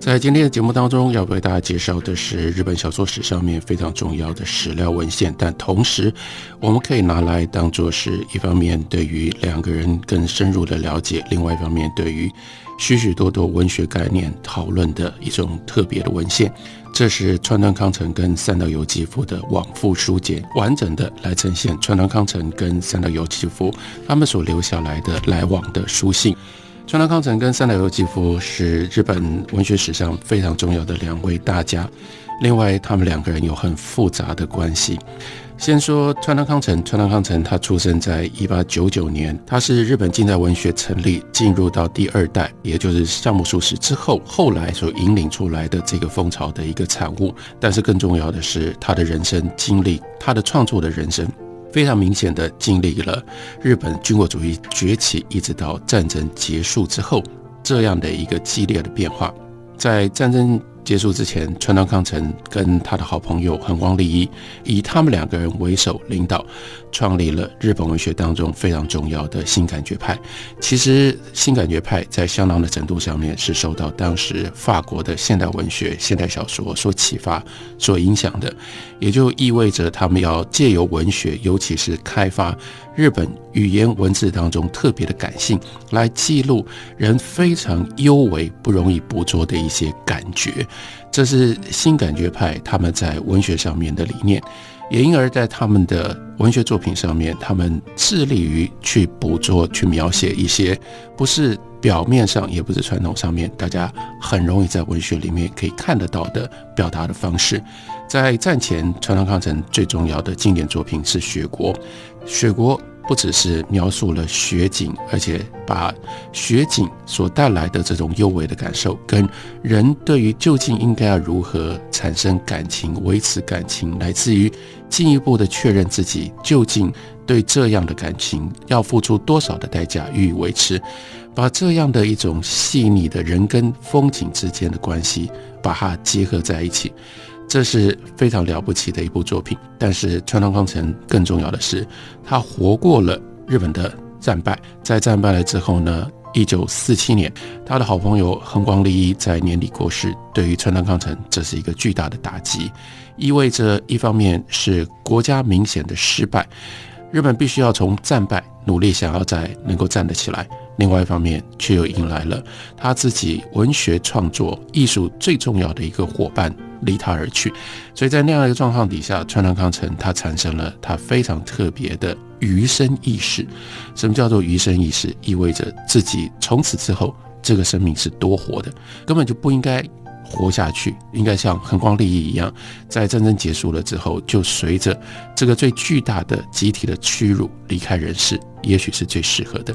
在今天的节目当中，要为大家介绍的是日本小说史上面非常重要的史料文献，但同时我们可以拿来当做是一方面对于两个人更深入的了解，另外一方面对于许许多多文学概念讨论的一种特别的文献。这是川端康成跟三岛由纪夫的往复书简，完整的来呈现川端康成跟三岛由纪夫他们所留下来的来往的书信。川端康成跟三岛由纪夫是日本文学史上非常重要的两位大家，另外他们两个人有很复杂的关系。先说川端康成，川端康成他出生在一八九九年，他是日本近代文学成立进入到第二代，也就是项目书史之后，后来所引领出来的这个风潮的一个产物。但是更重要的是，他的人生经历，他的创作的人生。非常明显的经历了日本军国主义崛起，一直到战争结束之后这样的一个激烈的变化，在战争。结束之前，川端康成跟他的好朋友横光利一，以他们两个人为首领导，创立了日本文学当中非常重要的新感觉派。其实，新感觉派在相当的程度上面是受到当时法国的现代文学、现代小说所启发、所影响的，也就意味着他们要借由文学，尤其是开发。日本语言文字当中特别的感性，来记录人非常幽微、不容易捕捉的一些感觉，这是新感觉派他们在文学上面的理念，也因而，在他们的文学作品上面，他们致力于去捕捉、去描写一些不是表面上，也不是传统上面，大家很容易在文学里面可以看得到的表达的方式。在战前，川端康成最重要的经典作品是《雪国》。雪国不只是描述了雪景，而且把雪景所带来的这种幽微的感受，跟人对于究竟应该要如何产生感情、维持感情，来自于进一步的确认自己究竟对这样的感情要付出多少的代价予以维持，把这样的一种细腻的人跟风景之间的关系，把它结合在一起。这是非常了不起的一部作品，但是川端康成更重要的是，他活过了日本的战败。在战败了之后呢，一九四七年，他的好朋友横光利一在年底过世。对于川端康成，这是一个巨大的打击，意味着一方面是国家明显的失败，日本必须要从战败努力想要再能够站得起来；另外一方面，却又迎来了他自己文学创作、艺术最重要的一个伙伴。离他而去，所以在那样一个状况底下，川端康成他产生了他非常特别的余生意识。什么叫做余生意识？意味着自己从此之后，这个生命是多活的，根本就不应该活下去，应该像恒光利益一样，在战争结束了之后，就随着这个最巨大的集体的屈辱离开人世，也许是最适合的。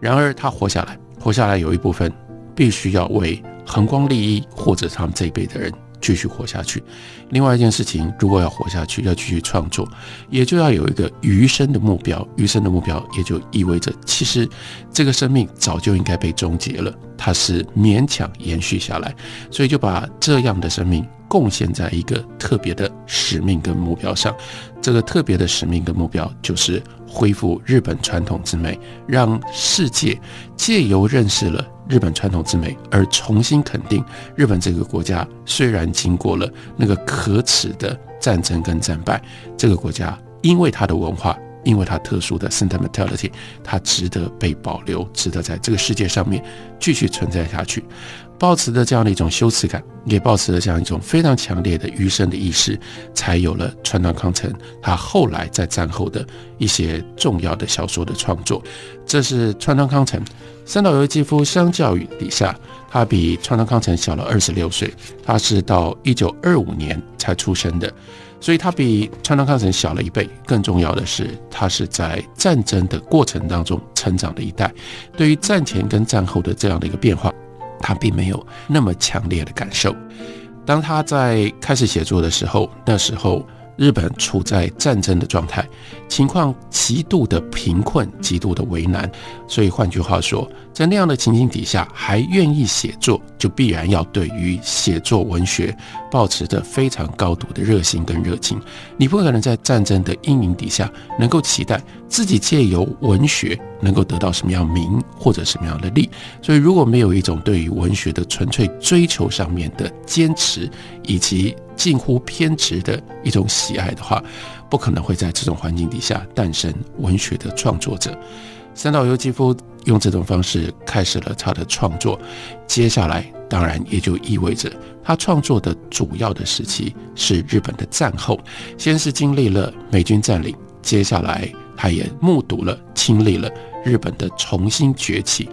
然而他活下来，活下来有一部分必须要为恒光利益或者他们这一辈的人。继续活下去。另外一件事情，如果要活下去，要继续创作，也就要有一个余生的目标。余生的目标也就意味着，其实这个生命早就应该被终结了，它是勉强延续下来，所以就把这样的生命贡献在一个特别的使命跟目标上。这个特别的使命跟目标就是恢复日本传统之美，让世界借由认识了。日本传统之美，而重新肯定日本这个国家，虽然经过了那个可耻的战争跟战败，这个国家因为它的文化，因为它特殊的 sentimentality，它值得被保留，值得在这个世界上面继续存在下去。抱持的这样的一种羞耻感，也抱持了这样一种非常强烈的余生的意识，才有了川端康成他后来在战后的一些重要的小说的创作。这是川端康成。三岛由纪夫相较于底下，他比川端康成小了二十六岁，他是到一九二五年才出生的，所以他比川端康成小了一倍。更重要的是，他是在战争的过程当中成长的一代，对于战前跟战后的这样的一个变化。他并没有那么强烈的感受。当他在开始写作的时候，那时候日本处在战争的状态，情况极度的贫困，极度的为难。所以换句话说，在那样的情形底下，还愿意写作，就必然要对于写作文学保持着非常高度的热心跟热情。你不可能在战争的阴影底下，能够期待自己借由文学能够得到什么样名或者什么样的利。所以，如果没有一种对于文学的纯粹追求上面的坚持，以及近乎偏执的一种喜爱的话，不可能会在这种环境底下诞生文学的创作者。三岛由纪夫用这种方式开始了他的创作，接下来当然也就意味着他创作的主要的时期是日本的战后，先是经历了美军占领，接下来他也目睹了、亲历了日本的重新崛起，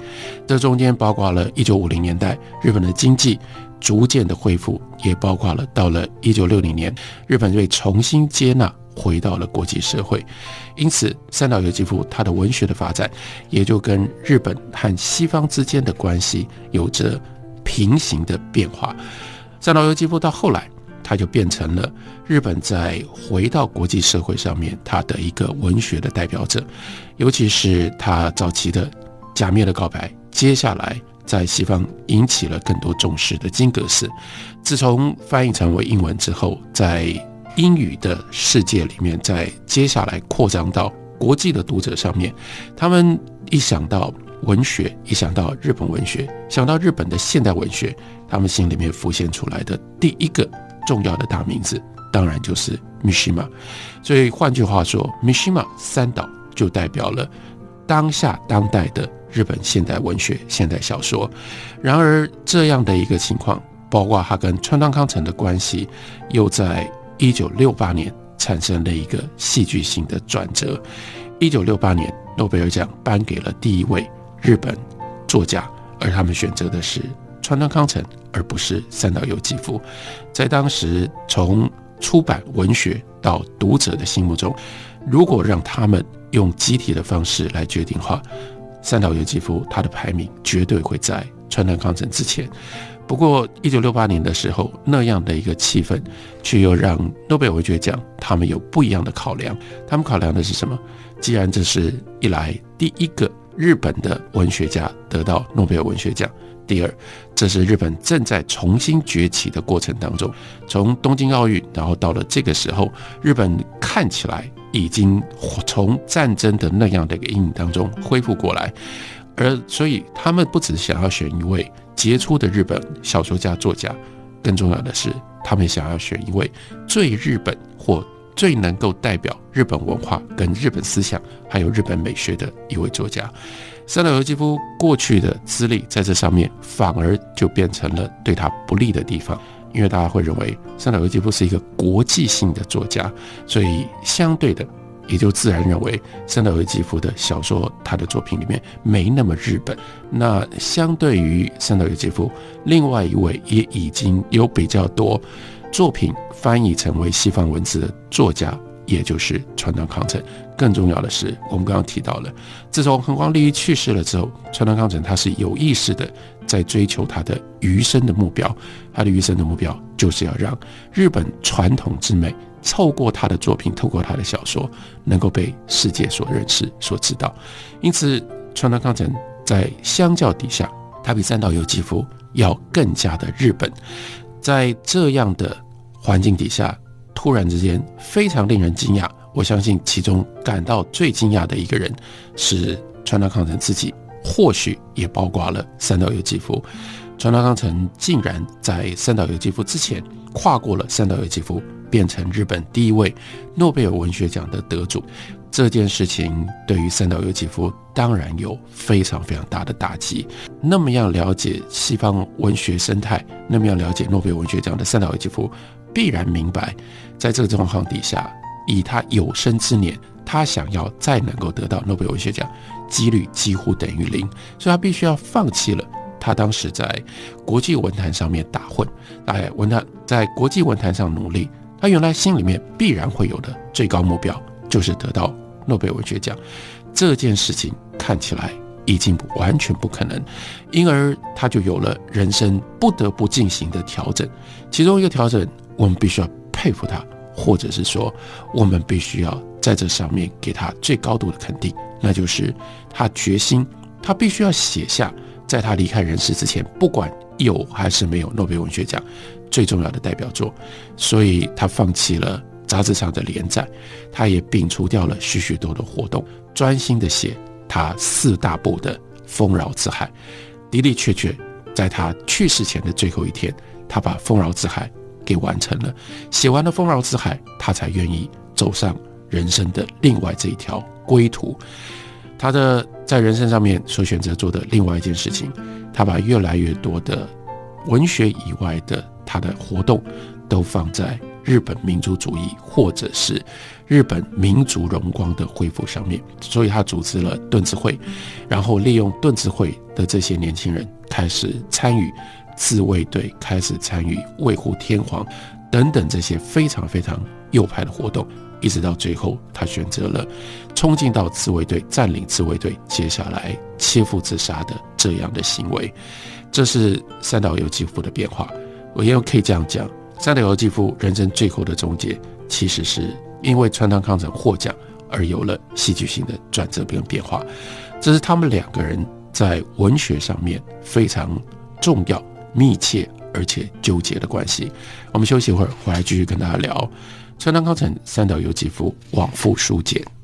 这中间包括了一九五零年代日本的经济。逐渐的恢复，也包括了到了一九六零年，日本被重新接纳，回到了国际社会。因此，三岛由纪夫他的文学的发展，也就跟日本和西方之间的关系有着平行的变化。三岛由纪夫到后来，他就变成了日本在回到国际社会上面他的一个文学的代表者，尤其是他早期的《假面的告白》，接下来。在西方引起了更多重视的金格斯，自从翻译成为英文之后，在英语的世界里面，在接下来扩张到国际的读者上面，他们一想到文学，一想到日本文学，想到日本的现代文学，他们心里面浮现出来的第一个重要的大名字，当然就是 Mishima。所以换句话说，Mishima 三岛就代表了当下当代的。日本现代文学、现代小说，然而这样的一个情况，包括他跟川端康成的关系，又在一九六八年产生了一个戏剧性的转折。一九六八年，诺贝尔奖颁给了第一位日本作家，而他们选择的是川端康成，而不是三岛由纪夫。在当时，从出版文学到读者的心目中，如果让他们用集体的方式来决定的话，三岛由纪夫，他的排名绝对会在川端康成之前。不过，一九六八年的时候，那样的一个气氛，却又让诺贝尔文学奖他们有不一样的考量。他们考量的是什么？既然这是一来第一个日本的文学家得到诺贝尔文学奖，第二，这是日本正在重新崛起的过程当中，从东京奥运，然后到了这个时候，日本看起来。已经从战争的那样的一个阴影当中恢复过来，而所以他们不只想要选一位杰出的日本小说家作家，更重要的是，他们想要选一位最日本或最能够代表日本文化、跟日本思想还有日本美学的一位作家。三岛由纪夫过去的资历在这上面反而就变成了对他不利的地方。因为大家会认为三岛由纪夫是一个国际性的作家，所以相对的也就自然认为三岛由纪夫的小说，他的作品里面没那么日本。那相对于三岛由纪夫，另外一位也已经有比较多作品翻译成为西方文字的作家，也就是川端康成。更重要的是，我们刚刚提到了，自从横光利益去世了之后，川端康成他是有意识的。在追求他的余生的目标，他的余生的目标就是要让日本传统之美透过他的作品，透过他的小说，能够被世界所认识、所知道。因此，川端康成在相较底下，他比三岛由纪夫要更加的日本。在这样的环境底下，突然之间非常令人惊讶。我相信其中感到最惊讶的一个人是川端康成自己。或许也包括了三岛由纪夫，川端康成竟然在三岛由纪夫之前跨过了三岛由纪夫，变成日本第一位诺贝尔文学奖的得主。这件事情对于三岛由纪夫当然有非常非常大的打击。那么样了解西方文学生态，那么样了解诺贝尔文学奖的三岛由纪夫，必然明白，在这个状况底下，以他有生之年。他想要再能够得到诺贝尔文学奖，几率几乎等于零，所以他必须要放弃了他当时在国际文坛上面打混，在文坛在国际文坛上努力。他原来心里面必然会有的最高目标，就是得到诺贝尔文学奖。这件事情看起来已经完全不可能，因而他就有了人生不得不进行的调整。其中一个调整，我们必须要佩服他。或者是说，我们必须要在这上面给他最高度的肯定，那就是他决心，他必须要写下，在他离开人世之前，不管有还是没有诺贝尔文学奖，最重要的代表作。所以他放弃了杂志上的连载，他也摒除掉了许许多多活动，专心的写他四大部的《丰饶之海》。的的确确，在他去世前的最后一天，他把《丰饶之海》给完成了。写完了《丰饶之海》，他才愿意走上人生的另外这一条归途。他的在人生上面所选择做的另外一件事情，他把越来越多的文学以外的他的活动，都放在日本民族主义或者是日本民族荣光的恢复上面。所以他组织了盾子会，然后利用盾子会。的这些年轻人开始参与自卫队，开始参与卫护天皇等等这些非常非常右派的活动，一直到最后，他选择了冲进到自卫队，占领自卫队，接下来切腹自杀的这样的行为。这是三岛由纪夫的变化。我也可以这样讲，三岛由纪夫人生最后的终结，其实是因为川端康成获奖而有了戏剧性的转折跟变化。这是他们两个人。在文学上面非常重要、密切而且纠结的关系。我们休息一会儿，回来继续跟大家聊。川端康成三岛由纪夫往复书简。